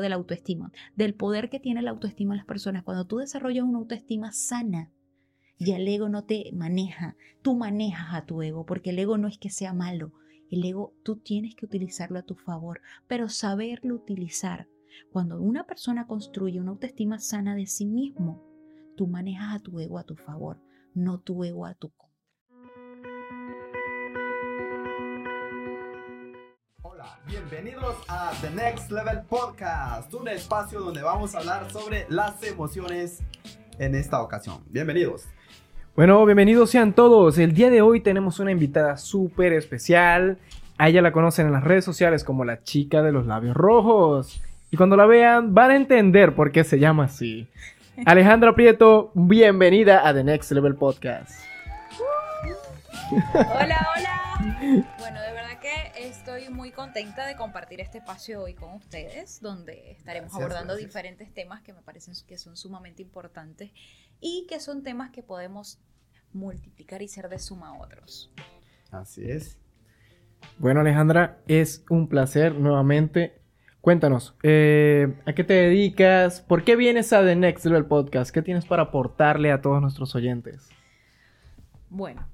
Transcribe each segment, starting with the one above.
de la autoestima, del poder que tiene la autoestima en las personas. Cuando tú desarrollas una autoestima sana, ya el ego no te maneja, tú manejas a tu ego, porque el ego no es que sea malo, el ego tú tienes que utilizarlo a tu favor, pero saberlo utilizar. Cuando una persona construye una autoestima sana de sí mismo, tú manejas a tu ego a tu favor, no tu ego a tu contra. Bienvenidos a The Next Level Podcast, un espacio donde vamos a hablar sobre las emociones en esta ocasión. Bienvenidos. Bueno, bienvenidos sean todos. El día de hoy tenemos una invitada súper especial. A ella la conocen en las redes sociales como la chica de los labios rojos. Y cuando la vean van a entender por qué se llama así. Alejandra Prieto, bienvenida a The Next Level Podcast. Hola, hola. Bueno, estoy muy contenta de compartir este espacio hoy con ustedes, donde estaremos abordando diferentes temas que me parecen que son sumamente importantes y que son temas que podemos multiplicar y ser de suma a otros. Así es. Bueno, Alejandra, es un placer nuevamente. Cuéntanos, eh, ¿a qué te dedicas? ¿Por qué vienes a The Next Level Podcast? ¿Qué tienes para aportarle a todos nuestros oyentes? Bueno,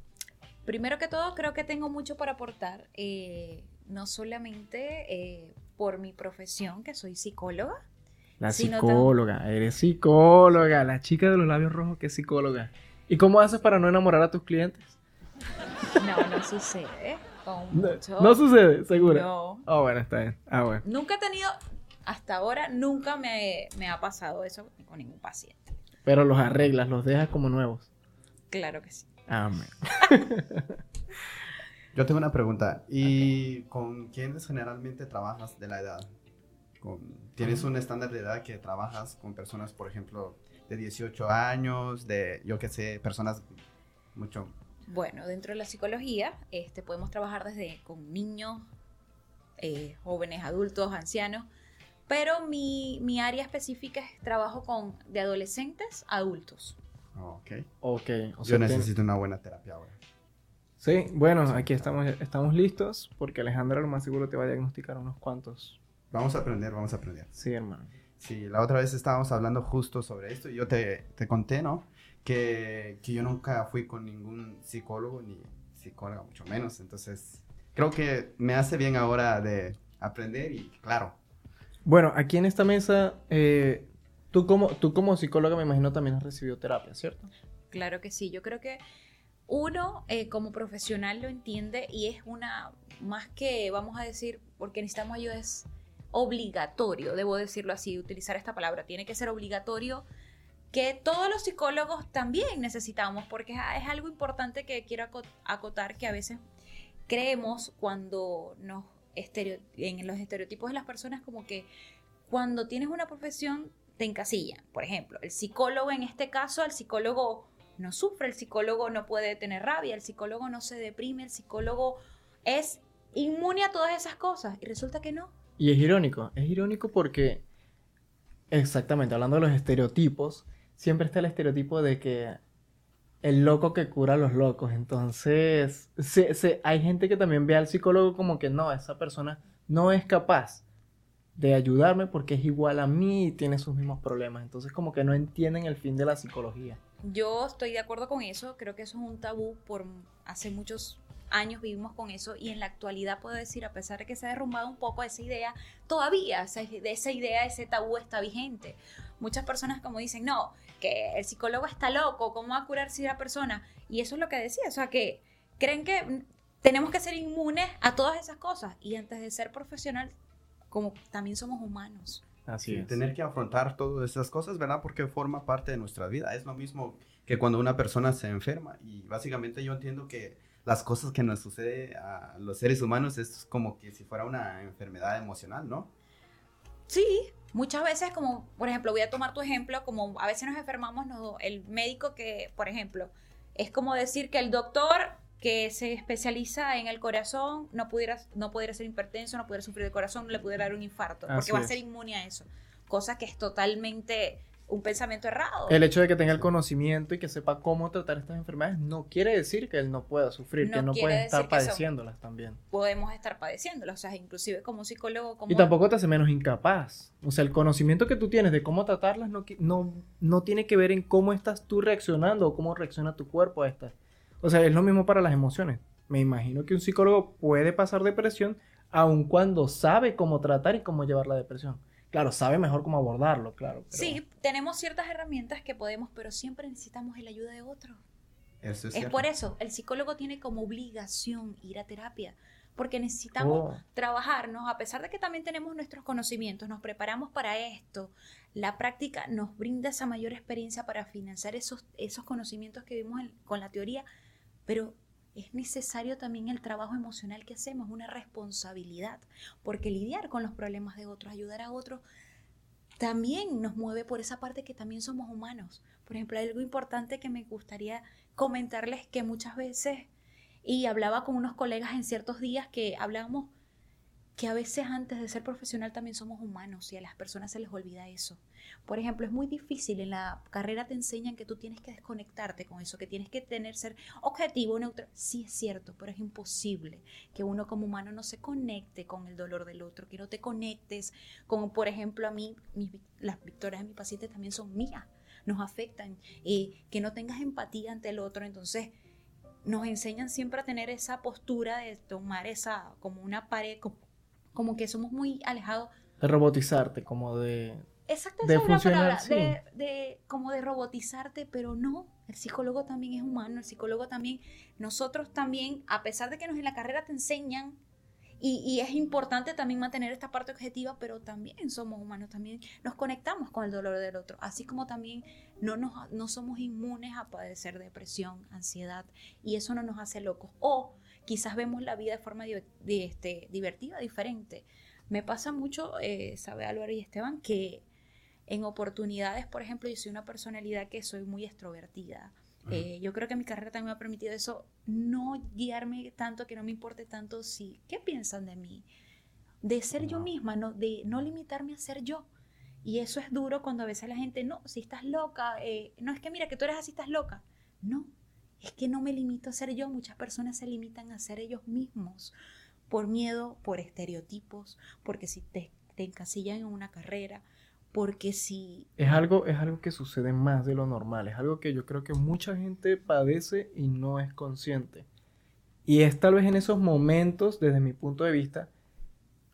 Primero que todo, creo que tengo mucho para aportar, eh, no solamente eh, por mi profesión, que soy psicóloga. La psicóloga, eres psicóloga, la chica de los labios rojos que es psicóloga. ¿Y cómo haces para no enamorar a tus clientes? No, no sucede. no, sucede, seguro. No. Ah, bueno, está bien. Ah, bueno. Nunca he tenido, hasta ahora, nunca me, me ha pasado eso con ningún paciente. Pero los arreglas, los dejas como nuevos. Claro que sí. Amén. Yo tengo una pregunta. ¿Y con quiénes generalmente trabajas de la edad? ¿Tienes un estándar de edad que trabajas con personas, por ejemplo, de 18 años, de, yo qué sé, personas mucho... Bueno, dentro de la psicología este, podemos trabajar desde con niños, eh, jóvenes, adultos, ancianos, pero mi, mi área específica es trabajo con de adolescentes a adultos. Ok. Ok. Yo necesito una buena terapia ahora. Sí, bueno, aquí estamos, estamos listos porque Alejandra lo más seguro te va a diagnosticar unos cuantos. Vamos a aprender, vamos a aprender. Sí, hermano. Sí, la otra vez estábamos hablando justo sobre esto y yo te, te conté, ¿no? Que, que, yo nunca fui con ningún psicólogo ni psicóloga, mucho menos. Entonces, creo que me hace bien ahora de aprender y claro. Bueno, aquí en esta mesa eh, Tú como, tú como psicóloga me imagino también has recibido terapia, ¿cierto? Claro que sí, yo creo que uno eh, como profesional lo entiende y es una, más que vamos a decir, porque necesitamos ayuda, es obligatorio, debo decirlo así, utilizar esta palabra, tiene que ser obligatorio que todos los psicólogos también necesitamos, porque es algo importante que quiero acotar que a veces creemos cuando nos en los estereotipos de las personas como que cuando tienes una profesión te encasilla. Por ejemplo, el psicólogo en este caso, el psicólogo no sufre, el psicólogo no puede tener rabia, el psicólogo no se deprime, el psicólogo es inmune a todas esas cosas y resulta que no. Y es irónico, es irónico porque, exactamente, hablando de los estereotipos, siempre está el estereotipo de que el loco que cura a los locos. Entonces, se, hay gente que también ve al psicólogo como que no, esa persona no es capaz de ayudarme porque es igual a mí y tiene sus mismos problemas. Entonces como que no entienden el fin de la psicología. Yo estoy de acuerdo con eso, creo que eso es un tabú por hace muchos años vivimos con eso y en la actualidad puedo decir, a pesar de que se ha derrumbado un poco esa idea, todavía esa, esa idea, ese tabú está vigente. Muchas personas como dicen, no, que el psicólogo está loco, ¿cómo va a curarse a la persona? Y eso es lo que decía, o sea, que creen que tenemos que ser inmunes a todas esas cosas y antes de ser profesional como también somos humanos. Así es. Tener que afrontar todas esas cosas, ¿verdad? Porque forma parte de nuestra vida. Es lo mismo que cuando una persona se enferma. Y básicamente yo entiendo que las cosas que nos sucede a los seres humanos es como que si fuera una enfermedad emocional, ¿no? Sí, muchas veces como, por ejemplo, voy a tomar tu ejemplo, como a veces nos enfermamos, no, el médico que, por ejemplo, es como decir que el doctor que se especializa en el corazón no pudiera, no pudiera ser hipertenso, no pudiera sufrir de corazón, no le pudiera dar un infarto, porque va a ser inmune a eso. Cosa que es totalmente un pensamiento errado. El hecho de que tenga el conocimiento y que sepa cómo tratar estas enfermedades no quiere decir que él no pueda sufrir, que no puede estar padeciéndolas también. Podemos estar padeciéndolas, o sea, inclusive como psicólogo... Como... Y tampoco te hace menos incapaz. O sea, el conocimiento que tú tienes de cómo tratarlas no, no, no tiene que ver en cómo estás tú reaccionando o cómo reacciona tu cuerpo a estas. O sea, es lo mismo para las emociones. Me imagino que un psicólogo puede pasar depresión aun cuando sabe cómo tratar y cómo llevar la depresión. Claro, sabe mejor cómo abordarlo, claro. Sí, tenemos ciertas herramientas que podemos, pero siempre necesitamos la ayuda de otro. Eso es, es por eso, el psicólogo tiene como obligación ir a terapia, porque necesitamos oh. trabajarnos, a pesar de que también tenemos nuestros conocimientos, nos preparamos para esto, la práctica nos brinda esa mayor experiencia para financiar esos, esos conocimientos que vimos con la teoría, pero es necesario también el trabajo emocional que hacemos, una responsabilidad, porque lidiar con los problemas de otros, ayudar a otros, también nos mueve por esa parte que también somos humanos. Por ejemplo, algo importante que me gustaría comentarles que muchas veces, y hablaba con unos colegas en ciertos días que hablábamos que a veces antes de ser profesional también somos humanos y a las personas se les olvida eso. Por ejemplo, es muy difícil, en la carrera te enseñan que tú tienes que desconectarte con eso, que tienes que tener, ser objetivo, neutral. Sí es cierto, pero es imposible que uno como humano no se conecte con el dolor del otro, que no te conectes con, por ejemplo, a mí, las victorias de mi paciente también son mías, nos afectan, y que no tengas empatía ante el otro, entonces nos enseñan siempre a tener esa postura de tomar esa como una pared, que somos muy alejados. De robotizarte, como de... Exacto, de funcionar, de, como de robotizarte, pero no, el psicólogo también es humano, el psicólogo también, nosotros también, a pesar de que nos en la carrera te enseñan, y, y, es importante también mantener esta parte objetiva, pero también somos humanos, también nos conectamos con el dolor del otro, así como también no, nos, no somos inmunes a padecer depresión, ansiedad, y eso no nos hace locos. O quizás vemos la vida de forma de, este, divertida, diferente. Me pasa mucho, eh, sabe Álvaro y Esteban, que en oportunidades, por ejemplo, yo soy una personalidad que soy muy extrovertida. Eh, yo creo que mi carrera también me ha permitido eso, no guiarme tanto, que no me importe tanto si, ¿qué piensan de mí? De ser yo misma, no, de no limitarme a ser yo. Y eso es duro cuando a veces la gente, no, si estás loca, eh, no es que mira que tú eres así, estás loca. No, es que no me limito a ser yo, muchas personas se limitan a ser ellos mismos por miedo, por estereotipos, porque si te, te encasillan en una carrera, porque si... Es algo, es algo que sucede más de lo normal, es algo que yo creo que mucha gente padece y no es consciente. Y es tal vez en esos momentos, desde mi punto de vista,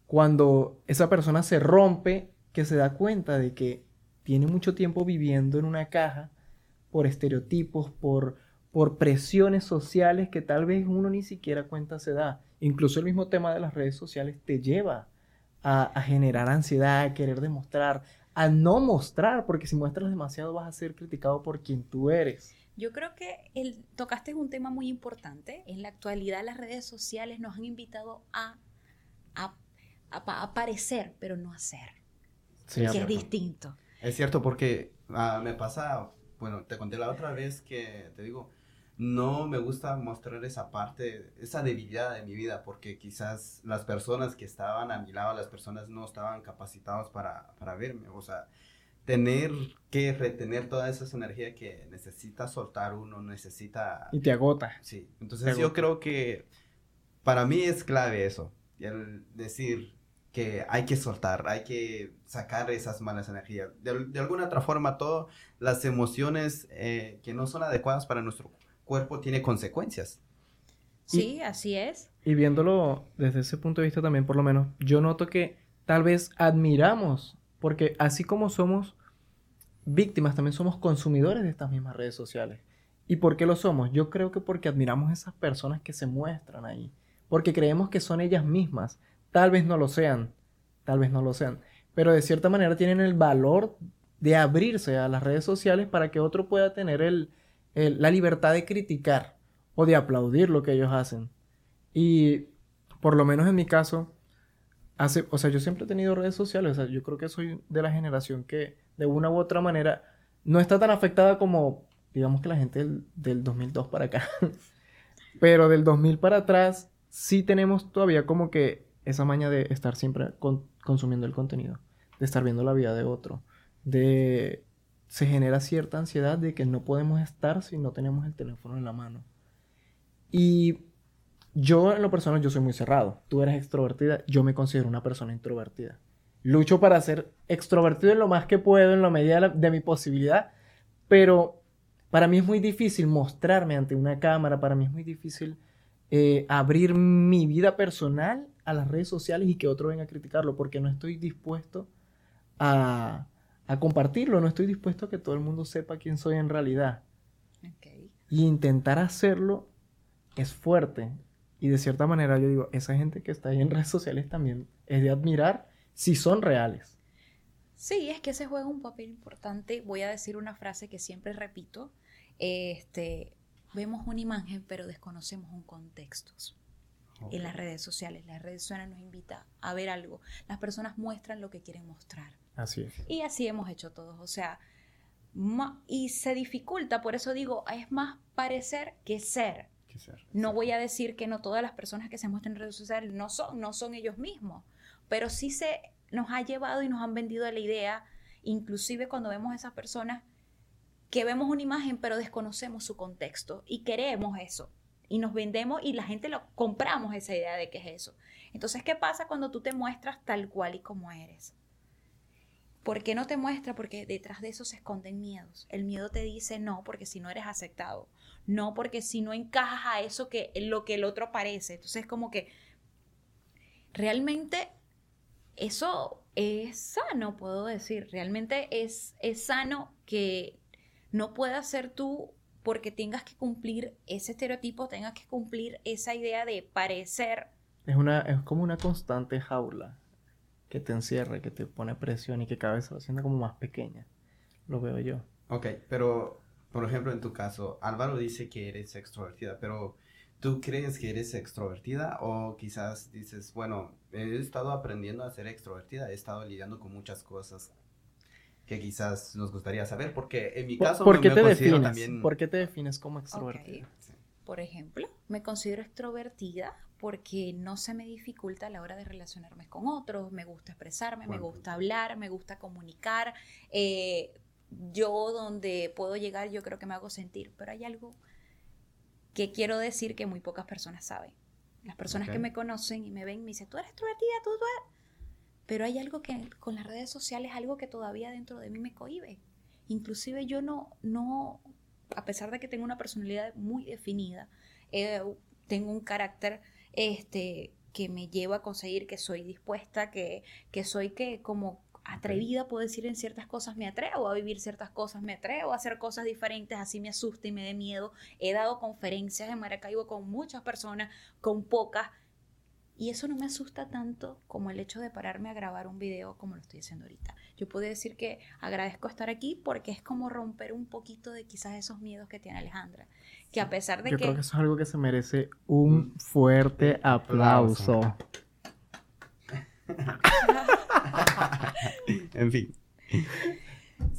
cuando esa persona se rompe, que se da cuenta de que tiene mucho tiempo viviendo en una caja por estereotipos, por por presiones sociales que tal vez uno ni siquiera cuenta se da. Incluso el mismo tema de las redes sociales te lleva a, generar ansiedad, a querer demostrar, a no mostrar, porque si muestras demasiado vas a ser criticado por quien tú eres. Yo creo que el, tocaste un tema muy importante. En la actualidad las redes sociales nos han invitado a, a, aparecer, pero no a ser. que es distinto. Es cierto, porque ah, me pasa, bueno, te conté la otra vez que, te digo, no me gusta mostrar esa parte, esa debilidad de mi vida, porque quizás las personas que estaban a mi lado, las personas no estaban capacitados para, para verme. O sea, tener que retener toda esa energía que necesita soltar uno, necesita... Y te agota. Sí, entonces yo creo que para mí es clave eso, el decir que hay que soltar, hay que sacar esas malas energías. De, alguna otra forma, todas las emociones eh, que no son adecuadas para nuestro cuerpo tiene consecuencias. Sí, así es. Y viéndolo desde ese punto de vista también, por lo menos, yo noto que tal vez admiramos, porque así como somos víctimas, también somos consumidores de estas mismas redes sociales. ¿Y por qué lo somos? Yo creo que porque admiramos a esas personas que se muestran ahí, porque creemos que son ellas mismas. Tal vez no lo sean, tal vez no lo sean, pero de cierta manera tienen el valor de abrirse a las redes sociales para que otro pueda tener el, la libertad de criticar o de aplaudir lo que ellos hacen. Y por lo menos en mi caso, hace, o sea, yo siempre he tenido redes sociales, o sea, yo creo que soy de la generación que de una u otra manera no está tan afectada como, digamos que la gente del, 2002 para acá. Pero del 2000 para atrás sí tenemos todavía como que esa maña de estar siempre consumiendo el contenido, de estar viendo la vida de otro, de se genera cierta ansiedad de que no podemos estar si no tenemos el teléfono en la mano. Y yo en lo personal, yo soy muy cerrado. Tú eres extrovertida, yo me considero una persona introvertida. Lucho para ser extrovertido en lo más que puedo, en la medida de, mi posibilidad, pero para mí es muy difícil mostrarme ante una cámara, para mí es muy difícil eh, abrir mi vida personal a las redes sociales y que otro venga a criticarlo, porque no estoy dispuesto a, a compartirlo, no estoy dispuesto a que todo el mundo sepa quién soy en realidad. Y intentar hacerlo es fuerte. Y de cierta manera yo digo, esa gente que está ahí en redes sociales también es de admirar si son reales. Sí, es que se juega un papel importante. Voy a decir una frase que siempre repito. Este, vemos una imagen, pero desconocemos un contexto. En las redes sociales, las redes sociales nos invita a ver algo. Las personas muestran lo que quieren mostrar. Así es. Y así hemos hecho todos. O sea, y se dificulta, por eso digo, es más parecer que ser. Que ser. No voy a decir que no todas las personas que se muestran en redes sociales no son, no son ellos mismos, pero sí se nos ha llevado y nos han vendido la idea, inclusive cuando vemos a esas personas, que vemos una imagen pero desconocemos su contexto y queremos eso. Y nos vendemos y la gente lo compramos esa idea de que es eso. Entonces, ¿qué pasa cuando tú te muestras tal cual y como eres? ¿Por qué no te muestras? Porque detrás de eso se esconden miedos. El miedo te dice no, porque si no eres aceptado. No, porque si no encajas a eso que lo que el otro parece. Entonces, como que realmente eso es sano, puedo decir. Realmente es, es sano que no puedas ser tú porque tengas que cumplir ese estereotipo, tengas que cumplir esa idea de parecer. Es, una, es como una constante jaula que te encierra, que te pone presión y que cada vez se va haciendo como más pequeña. Lo veo yo. Ok, pero por ejemplo en tu caso, Álvaro dice que eres extrovertida, pero ¿tú crees que eres extrovertida o quizás dices, bueno, he estado aprendiendo a ser extrovertida, he estado lidiando con muchas cosas que quizás nos gustaría saber, porque en mi ¿Por, caso por me, qué me te considero defines? también... ¿Por qué te defines como extrovertida? Por ejemplo, me considero extrovertida porque no se me dificulta a la hora de relacionarme con otros, me gusta expresarme, me gusta hablar, me gusta comunicar. eh, yo donde puedo llegar, yo creo que me hago sentir, pero hay algo que quiero decir que muy pocas personas saben. Las personas Ok. que me conocen y me ven me dicen, tú eres extrovertida, tú, tú eres... Pero hay algo que con las redes sociales, algo que todavía dentro de mí me cohibe. Inclusive yo no, no, a pesar de que tengo una personalidad muy definida, eh, tengo un carácter este, que me lleva a conseguir que soy dispuesta, que, que soy que como atrevida, puedo decir en ciertas cosas, me atrevo a vivir ciertas cosas, me atrevo a hacer cosas diferentes, así me asusta y me dé miedo. He dado conferencias en Maracaibo con muchas personas, con pocas, y eso no me asusta tanto como el hecho de pararme a grabar un video como lo estoy haciendo ahorita. Yo puedo decir que agradezco estar aquí porque es como romper un poquito de quizás esos miedos que tiene Alejandra. Que a pesar de Yo que... creo que eso es algo que se merece un fuerte aplauso. en fin.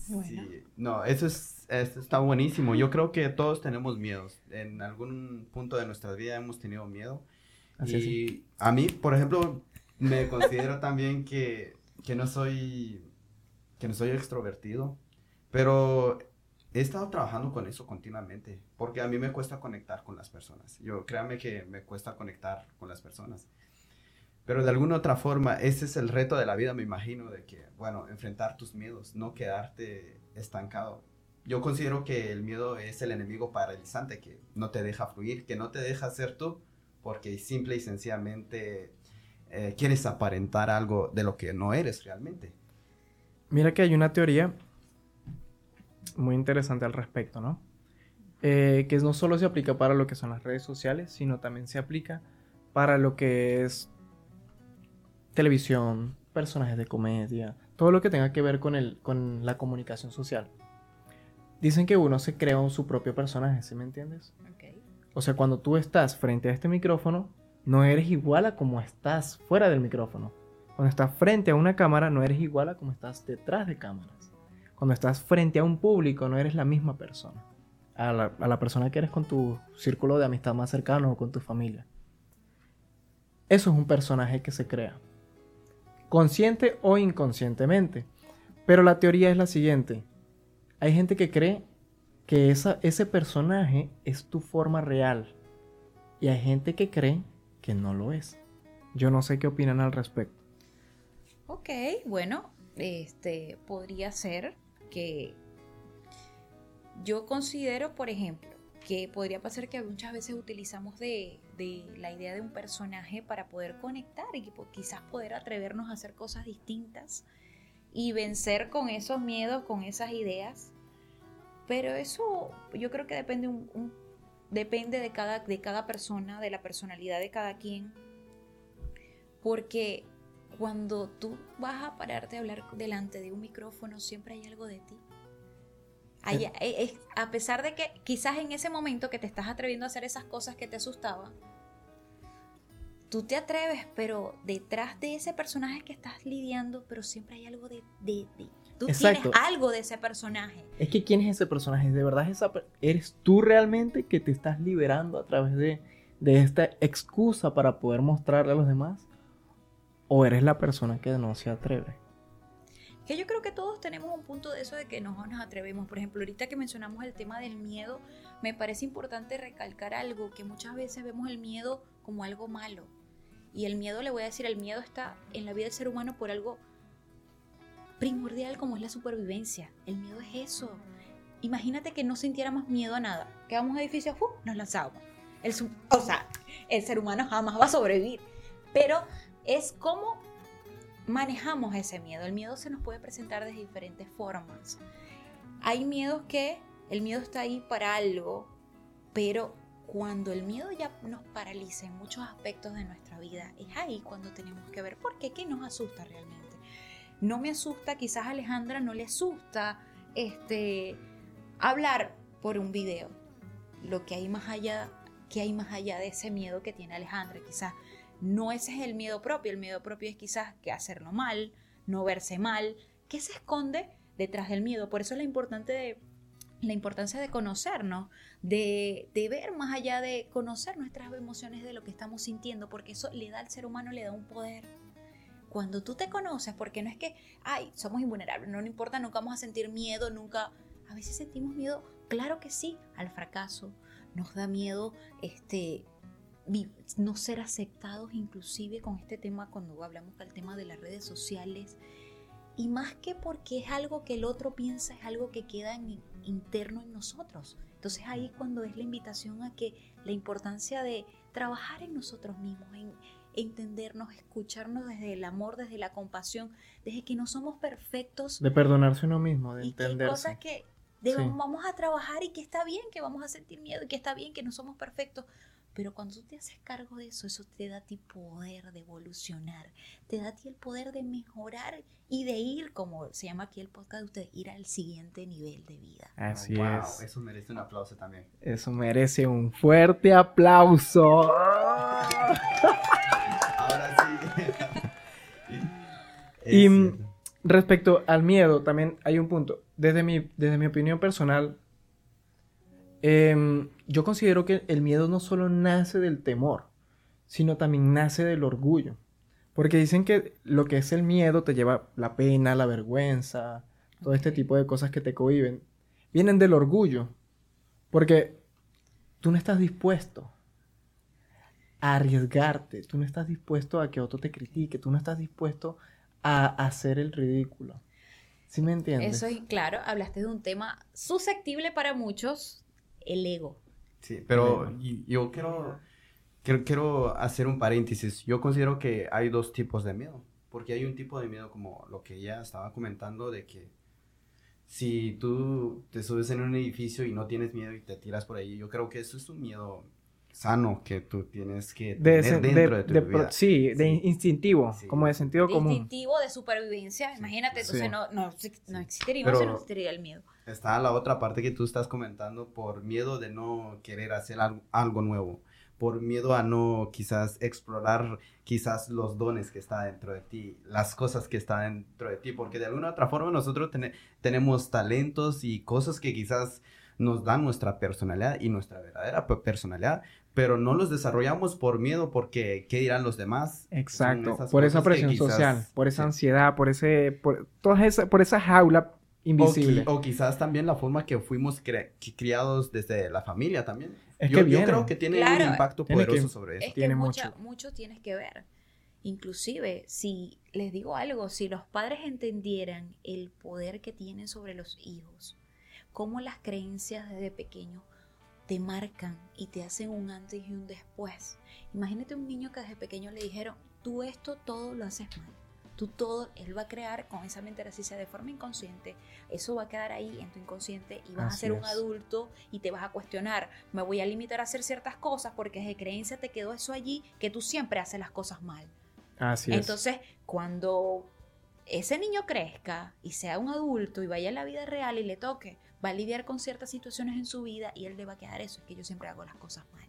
Bueno. Sí, no, eso es, eso está buenísimo. Yo creo que todos tenemos miedos. En algún punto de nuestra vida hemos tenido miedo. Y a mí, por ejemplo, me considero también que, que no soy que no soy extrovertido, pero he estado trabajando con eso continuamente, porque a mí me cuesta conectar con las personas. Yo créame que me cuesta conectar con las personas. Pero de alguna otra forma, ese es el reto de la vida, me imagino, de que, bueno, enfrentar tus miedos, no quedarte estancado. Yo considero que el miedo es el enemigo paralizante que no te deja fluir, que no te deja ser tú, porque simple y sencillamente eh, quieres aparentar algo de lo que no eres realmente. Mira que hay una teoría muy interesante al respecto, ¿no? Eh, que no solo se aplica para lo que son las redes sociales, sino también se aplica para lo que es televisión, personajes de comedia, todo lo que tenga que ver con, el, con la comunicación social. Dicen que uno se crea su propio personaje, ¿sí me entiendes? Ok. O sea, cuando tú estás frente a este micrófono, no eres igual a como estás fuera del micrófono. Cuando estás frente a una cámara, no eres igual a como estás detrás de cámaras. Cuando estás frente a un público, no eres la misma persona. A la, a la persona que eres con tu círculo de amistad más cercano o con tu familia. Eso es un personaje que se crea. Consciente o inconscientemente. Pero la teoría es la siguiente. hay gente que cree que ese personaje es tu forma real. Y hay gente que cree que no lo es. Yo no sé qué opinan al respecto. Ok, bueno, este podría ser que yo considero, por ejemplo, que podría pasar que muchas veces utilizamos de, la idea de un personaje para poder conectar y quizás poder atrevernos a hacer cosas distintas y vencer con esos miedos, con esas ideas. Pero eso yo creo que depende, un, depende de, cada, de cada persona, de la personalidad de cada quien. Porque cuando tú vas a pararte a hablar delante de un micrófono, siempre hay algo de ti. Eh, a pesar de que quizás en ese momento que te estás atreviendo a hacer esas cosas que te asustaban, tú te atreves, pero detrás de ese personaje que estás lidiando, pero siempre hay algo de... de, tú tienes algo de ese personaje. Es que ¿quién es ese personaje? ¿De verdad esa, eres tú realmente que te estás liberando a través de, de esta excusa para poder mostrarle a los demás? ¿O eres la persona que no se atreve? Que yo creo que todos tenemos un punto de eso de que no nos atrevemos. Por ejemplo, ahorita que mencionamos el tema del miedo, me parece importante recalcar algo, que muchas veces vemos el miedo como algo malo. Y el miedo, le voy a decir, el miedo está en la vida del ser humano por algo primordial como es la supervivencia. El miedo es eso. Imagínate que no sintiéramos miedo a nada. Que vamos a edificios, ¡uh! nos lanzamos. El, o sea, el ser humano jamás va a sobrevivir. Pero es como manejamos ese miedo. El miedo se nos puede presentar de diferentes formas. Hay miedos que el miedo está ahí para algo, pero cuando el miedo ya nos paraliza en muchos aspectos de nuestra vida, es ahí cuando tenemos que ver por qué, qué nos asusta realmente. No me asusta, quizás a Alejandra no le asusta este, hablar por un video. Lo que hay más allá, que hay más allá de ese miedo que tiene Alejandra, quizás no ese es el miedo propio, el miedo propio es quizás que hacerlo mal, no verse mal, ¿qué se esconde detrás del miedo? Por eso es la, importante de, la importancia de conocernos, de, de, ver más allá de conocer nuestras emociones de lo que estamos sintiendo, porque eso le da al ser humano, le da un poder. Cuando tú te conoces, porque no es que, ay, somos invulnerables, no, no importa, nunca vamos a sentir miedo, nunca, a veces sentimos miedo, claro que sí, al fracaso, nos da miedo este no ser aceptados inclusive con este tema cuando hablamos del tema de las redes sociales. Y más que porque es algo que el otro piensa, es algo que queda en, interno en nosotros. Entonces ahí cuando es la invitación a que la importancia de trabajar en nosotros mismos, en entendernos, escucharnos desde el amor, desde la compasión, desde que no somos perfectos. De perdonarse uno mismo, de y entenderse. cosas que vamos a trabajar y que está bien, que vamos a sentir miedo y que está bien, que no somos perfectos, pero cuando tú te haces cargo de eso, eso te da a ti poder de evolucionar, te da a ti el poder de mejorar y de ir, como se llama aquí el podcast de ustedes, ir al siguiente nivel de vida. Así wow, es. Eso merece un aplauso también. Eso merece un fuerte aplauso. Ahora sí. y respecto al miedo, también hay un punto. Desde mi, desde mi opinión personal, Em, yo considero que el miedo no solo nace del temor, sino también nace del orgullo. Porque dicen que lo que es el miedo te lleva la pena, la vergüenza, todo este tipo de cosas que te cohiben, vienen del orgullo. Porque tú no estás dispuesto a arriesgarte, tú no estás dispuesto a que otro te critique, tú no estás dispuesto a hacer el ridículo. ¿Sí me entiendes? Eso es claro, hablaste de un tema susceptible para muchos, el ego. Sí, pero yo quiero, quiero, hacer un paréntesis. Yo considero que hay dos tipos de miedo. Porque hay un tipo de miedo como lo que ella estaba comentando de que si tú te subes en un edificio y no tienes miedo y te tiras por ahí, yo creo que eso es un miedo sano que tú tienes que tener dentro de, tu vida. Sí, de instintivo, como de sentido común. Instintivo de supervivencia, imagínate, entonces no, no, no existiría, no existiría el miedo. Está la otra parte que tú estás comentando por miedo de no querer hacer algo, algo nuevo, por miedo a no quizás explorar quizás los dones que está dentro de ti, las cosas que están dentro de ti, porque de alguna otra forma nosotros tenemos talentos y cosas que quizás nos dan nuestra personalidad y nuestra verdadera personalidad, pero no los desarrollamos por miedo, porque qué dirán los demás. Exacto, por esa presión social, por esa ansiedad, por ese, por, toda esa, por esa jaula invisible. O, qui- o quizás también la forma que fuimos criados desde la familia también. Es yo, que yo viene. creo que tiene Claro. un impacto Tiene poderoso que- sobre eso. Es que Tiene mucha- mucho. mucho tienes que ver. Inclusive, si les digo algo, si los padres entendieran el poder que tienen sobre los hijos, cómo las creencias desde pequeño te marcan y te hacen un antes y un después. Imagínate un niño que desde pequeño le dijeron, tú esto todo lo haces mal. Tú todo, él va a crear con esa mente, así sea de forma inconsciente, eso va a quedar ahí en tu inconsciente y vas a ser un es. adulto y te vas a cuestionar, me voy a limitar a hacer ciertas cosas porque desde creencia te quedó eso allí, que tú siempre haces las cosas mal. Así es. Entonces, cuando ese niño crezca y sea un adulto y vaya a la vida real y le toque, va a lidiar con ciertas situaciones en su vida y él le va a quedar eso, es que yo siempre hago las cosas mal.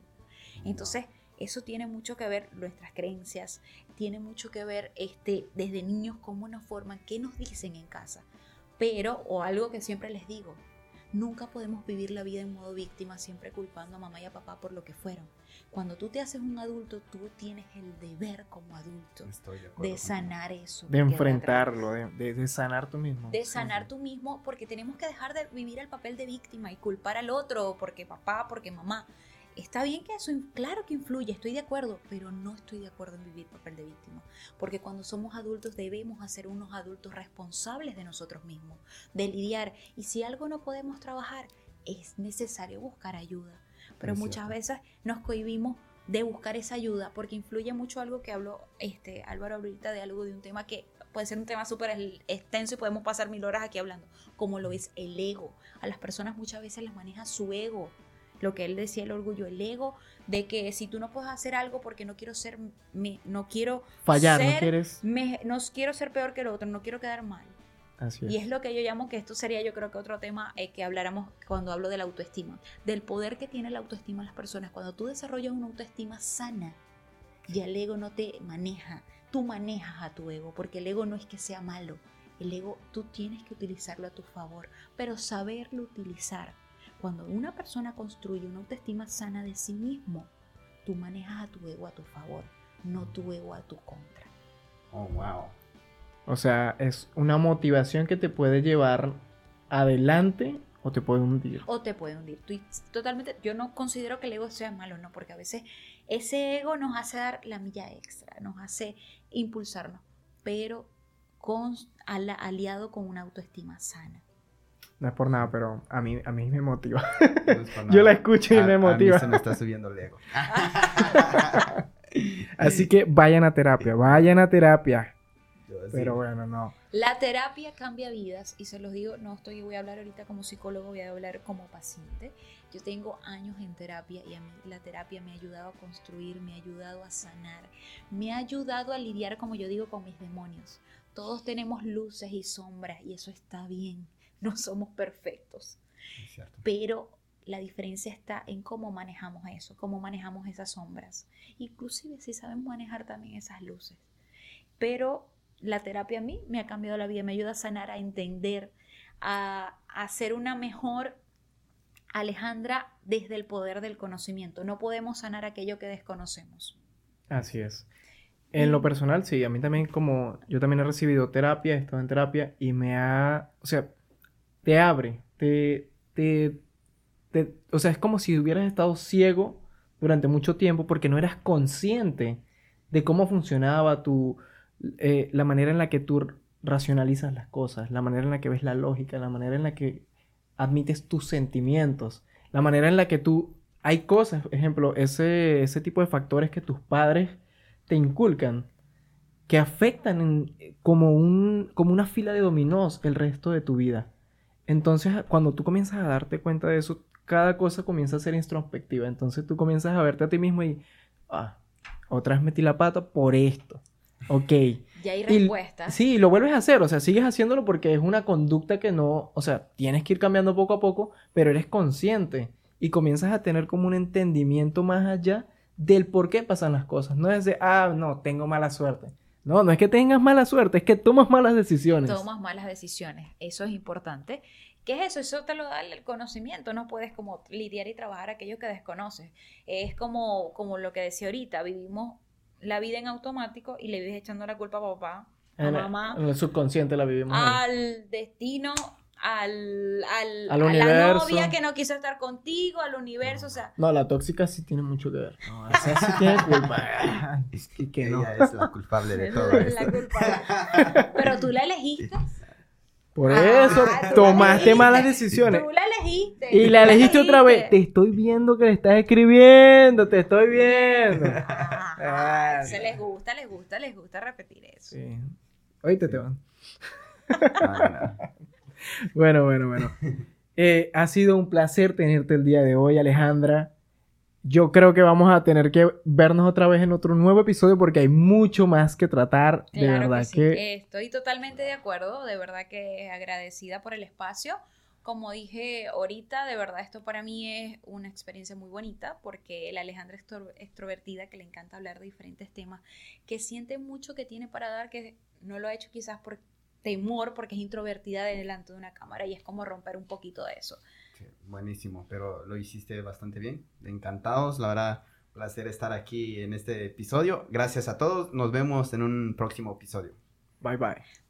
Entonces, eso tiene mucho que ver nuestras creencias, tiene mucho que ver este, desde niños cómo nos forman, qué nos dicen en casa. Pero, o algo que siempre les digo, nunca podemos vivir la vida en modo víctima, siempre culpando a mamá y a papá por lo que fueron. Cuando tú te haces un adulto, tú tienes el deber como adulto Estoy de de sanar eso. de enfrentarlo, de, de- de sanar tú mismo. De sanar sí. tú mismo, porque tenemos que dejar de vivir el papel de víctima y culpar al otro, porque papá, porque mamá. Está bien que eso, claro que influye, estoy de acuerdo, pero no estoy de acuerdo en vivir papel de víctima. Porque cuando somos adultos debemos hacer unos adultos responsables de nosotros mismos, de lidiar. Y si algo no podemos trabajar, es necesario buscar ayuda. Pero Es muchas cierto. veces nos cohibimos de buscar esa ayuda porque influye mucho algo que habló este Álvaro ahorita de algo de un tema que puede ser un tema súper extenso y podemos pasar mil horas aquí hablando, como lo es el ego. A las personas muchas veces les maneja su ego. Lo que él decía, el orgullo, el ego, de que si tú no puedes hacer algo porque no quiero ser, me- no quiero Fallar, no quieres. me- no quiero ser peor que el otro, no quiero quedar mal. Así es. Y es lo que yo llamo que esto sería yo creo que otro tema eh, que habláramos cuando hablo de la autoestima, del poder que tiene la autoestima en las personas. Cuando tú desarrollas una autoestima sana, ya el ego no te maneja, tú manejas a tu ego, porque el ego no es que sea malo, el ego tú tienes que utilizarlo a tu favor, pero saberlo utilizar. Cuando una persona construye una autoestima sana de sí mismo, tú manejas a tu ego a tu favor, no tu ego a tu contra. Oh, wow. O sea, es una motivación que te puede llevar adelante o te puede hundir. o te puede hundir. Tú- totalmente, yo no considero que el ego sea malo, no, porque a veces ese ego nos hace dar la milla extra, nos hace impulsarnos, pero con, aliado con una autoestima sana. No es por nada, pero a mí, a mí me motiva. No Yo la escucho y A- me a mí motiva. se me está subiendo el ego. Así que vayan a terapia, vayan a terapia. Pero bueno, no. La terapia cambia vidas y se los digo, no estoy, voy a hablar ahorita como psicólogo, voy a hablar como paciente. Yo tengo años en terapia y a mí la terapia me ha ayudado a construir, me ha ayudado a sanar, me ha ayudado a lidiar, como yo digo, con mis demonios. Todos tenemos luces y sombras y eso está bien, no somos perfectos, pero la diferencia está en cómo manejamos eso, cómo manejamos esas sombras, inclusive si sabemos manejar también esas luces. Pero la terapia a mí me ha cambiado la vida, me ayuda a sanar, a entender, a, a ser una mejor Alejandra desde el poder del conocimiento. No podemos sanar aquello que desconocemos. Así es. En lo personal, sí, a mí también como yo también he recibido terapia, he estado en terapia y me ha, o sea, te abre, te, te, te- o sea, es como si hubieras estado ciego durante mucho tiempo porque no eras consciente de cómo funcionaba tu, eh, la manera en la que tú racionalizas las cosas, la manera en la que ves la lógica, la manera en la que admites tus sentimientos, la manera en la que tú, hay cosas, ejemplo, ese, ese tipo de factores que tus padres te inculcan que afectan como, un, como una fila de dominós el resto de tu vida. Entonces, cuando tú comienzas a darte cuenta de eso, cada cosa comienza a ser introspectiva. Entonces tú comienzas a verte a ti mismo y, ah, otra vez metí la pata por esto. Ok. Ya hay Y- respuestas. Sí, lo vuelves a hacer, o sea, sigues haciéndolo porque es una conducta que no, o sea, tienes que ir cambiando poco a poco, pero eres consciente y comienzas a tener como un entendimiento más allá del por qué pasan las cosas. No es de, ah, no, tengo mala suerte. No, no es que tengas mala suerte, es que tomas malas decisiones. tomas malas decisiones. Eso es importante. ¿Qué es eso? Eso te lo da el conocimiento. No puedes como lidiar y trabajar aquello que desconoces. Es como, como lo que decía ahorita. Vivimos la vida en automático y le vives echando la culpa a papá, a en, el- mamá, en el subconsciente la vivimos. ahí. al destino al, al, Al a la novia que no quiso estar contigo, al universo, o sea, No, la tóxica sí tiene mucho que ver. No, esa sí tiene culpa. Es Y que no. Ella es la culpable de todo la esto. culpable. Pero tú la elegiste. Por Ah, eso la tomaste malas decisiones. Tú la elegiste. Y la elegiste otra vez. Te estoy viendo que le estás escribiendo. Te estoy viendo. Ajá, Ah, se les gusta, les gusta, les gusta repetir eso. Sí. Oíste, te van. Ah, no. Bueno, bueno, bueno. Eh, ha sido un placer tenerte el día de hoy, Alejandra. Yo creo que vamos a tener que vernos otra vez en otro nuevo episodio porque hay mucho más que tratar. de Claro verdad que, sí. que, Eh, Estoy totalmente de acuerdo, de verdad que agradecida por el espacio. Como dije ahorita, de verdad esto para mí es una experiencia muy bonita porque la Alejandra extro- extrovertida que le encanta hablar de diferentes temas, que siente mucho que tiene para dar, que no lo ha hecho quizás por temor porque es introvertida delante de una cámara y es como romper un poquito de eso. Sí, buenísimo, pero lo hiciste bastante bien. Encantados, la verdad, placer estar aquí en este episodio. Gracias a todos, nos vemos en un próximo episodio. Bye bye.